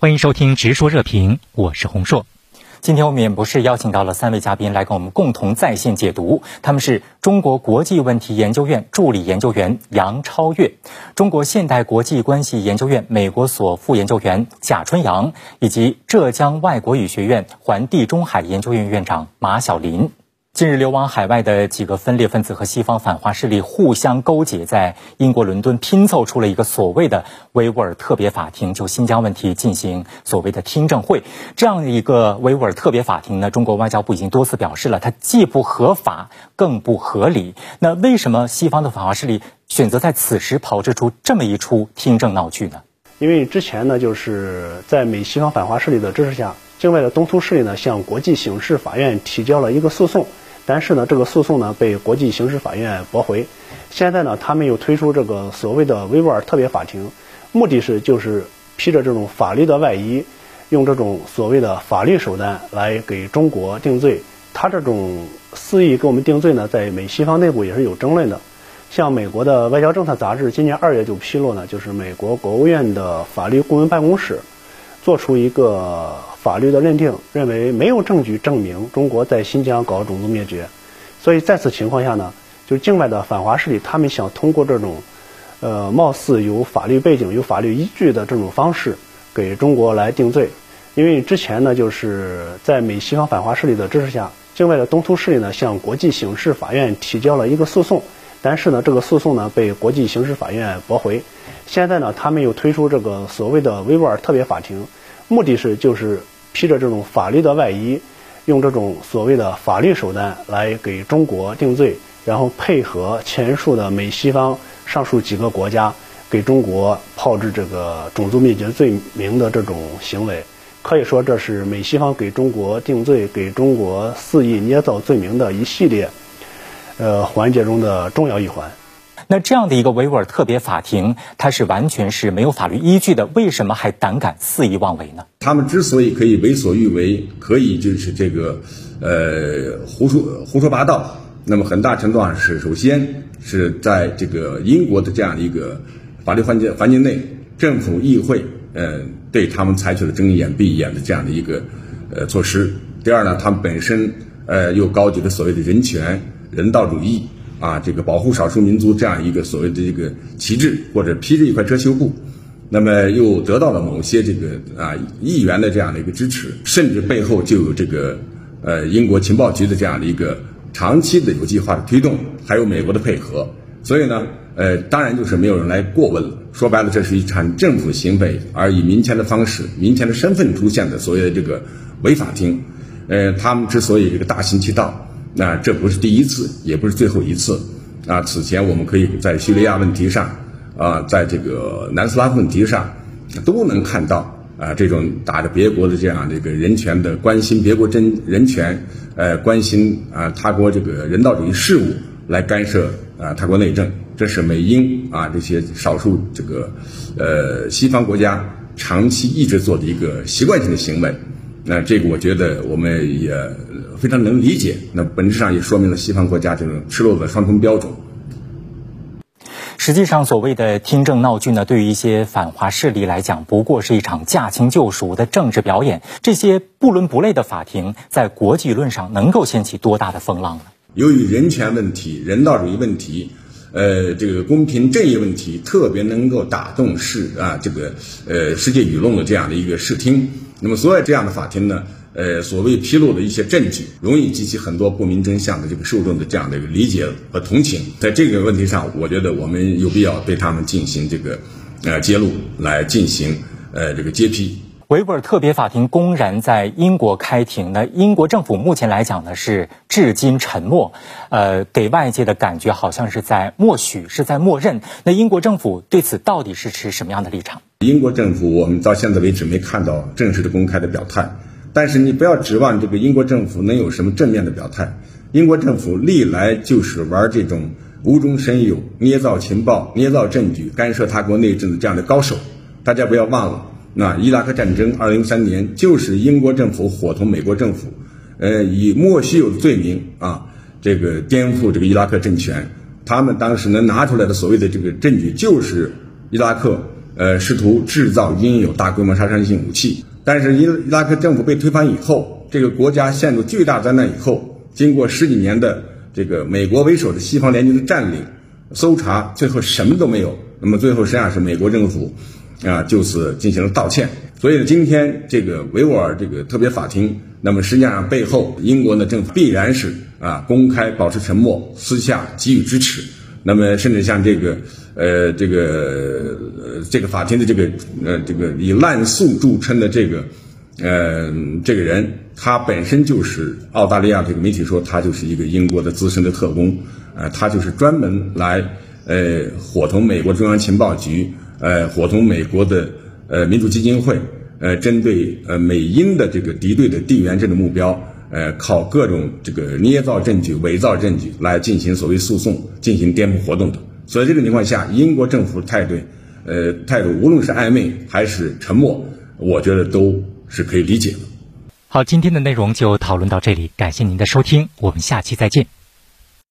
欢迎收听《直说热评》，我是洪硕。今天我们也不是邀请到了三位嘉宾来跟我们共同在线解读，他们是中国国际问题研究院助理研究员杨超越，中国现代国际关系研究院美国所副研究员贾春阳，以及浙江外国语学院环地中海研究院院长马晓林。近日，流亡海外的几个分裂分子和西方反华势力互相勾结，在英国伦敦拼凑出了一个所谓的维吾尔特别法庭，就新疆问题进行所谓的听证会。这样的一个维吾尔特别法庭呢，中国外交部已经多次表示了，它既不合法，更不合理。那为什么西方的反华势力选择在此时炮制出这么一出听证闹剧呢？因为之前呢，就是在美西方反华势力的支持下，境外的东突势力呢，向国际刑事法院提交了一个诉讼。但是呢，这个诉讼呢被国际刑事法院驳回。现在呢，他们又推出这个所谓的维吾尔特别法庭，目的是就是披着这种法律的外衣，用这种所谓的法律手段来给中国定罪。他这种肆意给我们定罪呢，在美西方内部也是有争论的。像美国的外交政策杂志今年二月就披露呢，就是美国国务院的法律顾问办公室。做出一个法律的认定，认为没有证据证明中国在新疆搞种族灭绝，所以在此情况下呢，就境外的反华势力，他们想通过这种，呃，貌似有法律背景、有法律依据的这种方式，给中国来定罪。因为之前呢，就是在美西方反华势力的支持下，境外的东突势力呢，向国际刑事法院提交了一个诉讼，但是呢，这个诉讼呢被国际刑事法院驳回。现在呢，他们又推出这个所谓的维吾尔特别法庭。目的是就是披着这种法律的外衣，用这种所谓的法律手段来给中国定罪，然后配合前述的美西方上述几个国家给中国炮制这个种族灭绝罪名的这种行为，可以说这是美西方给中国定罪、给中国肆意捏造罪名的一系列呃环节中的重要一环。那这样的一个维吾尔特别法庭，它是完全是没有法律依据的，为什么还胆敢肆意妄为呢？他们之所以可以为所欲为，可以就是这个，呃，胡说胡说八道，那么很大程度上是首先是在这个英国的这样一个法律环境环境内，政府议会呃对他们采取了睁一眼闭一眼的这样的一个呃措施。第二呢，他们本身呃又高举的所谓的人权、人道主义。啊，这个保护少数民族这样一个所谓的这个旗帜，或者披着一块遮羞布，那么又得到了某些这个啊议员的这样的一个支持，甚至背后就有这个呃英国情报局的这样的一个长期的有计划的推动，还有美国的配合，所以呢，呃，当然就是没有人来过问了。说白了，这是一场政府行为，而以民间的方式、民间的身份出现的所谓的这个违法厅，呃，他们之所以这个大行其道。那这不是第一次，也不是最后一次。啊，此前我们可以在叙利亚问题上，啊，在这个南斯拉夫问题上，都能看到啊，这种打着别国的这样这个人权的关心别国真人权，呃，关心啊他国这个人道主义事务来干涉啊他国内政，这是美英啊这些少数这个呃西方国家长期一直做的一个习惯性的行为。那这个我觉得我们也非常能理解，那本质上也说明了西方国家这种赤裸裸的双重标准。实际上，所谓的听证闹剧呢，对于一些反华势力来讲，不过是一场驾轻就熟的政治表演。这些不伦不类的法庭，在国际舆论上能够掀起多大的风浪呢？由于人权问题、人道主义问题，呃，这个公平正义问题，特别能够打动世啊这个呃世界舆论的这样的一个视听。那么，所有这样的法庭呢，呃，所谓披露的一些证据，容易激起很多不明真相的这个受众的这样的一个理解和同情。在这个问题上，我觉得我们有必要对他们进行这个，呃，揭露，来进行呃这个揭批。维吾尔特别法庭公然在英国开庭，那英国政府目前来讲呢是至今沉默，呃，给外界的感觉好像是在默许，是在默认。那英国政府对此到底是持什么样的立场？英国政府，我们到现在为止没看到正式的公开的表态。但是你不要指望这个英国政府能有什么正面的表态。英国政府历来就是玩这种无中生有、捏造情报、捏造证据、干涉他国内政的这样的高手。大家不要忘了，那伊拉克战争二零一三年就是英国政府伙同美国政府，呃，以莫须有的罪名啊，这个颠覆这个伊拉克政权。他们当时能拿出来的所谓的这个证据，就是伊拉克。呃，试图制造应有大规模杀伤性武器。但是伊伊拉克政府被推翻以后，这个国家陷入巨大灾难以后，经过十几年的这个美国为首的西方联军的占领、搜查，最后什么都没有。那么最后实际上是美国政府啊，就此进行了道歉。所以，今天这个维吾尔这个特别法庭，那么实际上背后英国的政府必然是啊公开保持沉默，私下给予支持。那么甚至像这个呃这个呃这个法庭的这个呃这个以滥诉著称的这个呃这个人，他本身就是澳大利亚这个媒体说他就是一个英国的资深的特工，呃他就是专门来呃伙同美国中央情报局，呃伙同美国的呃民主基金会，呃针对呃美英的这个敌对的地缘政治目标。呃，靠各种这个捏造证据、伪造证据来进行所谓诉讼、进行颠覆活动的。所以这个情况下，英国政府态度，呃，态度无论是暧昧还是沉默，我觉得都是可以理解的。好，今天的内容就讨论到这里，感谢您的收听，我们下期再见。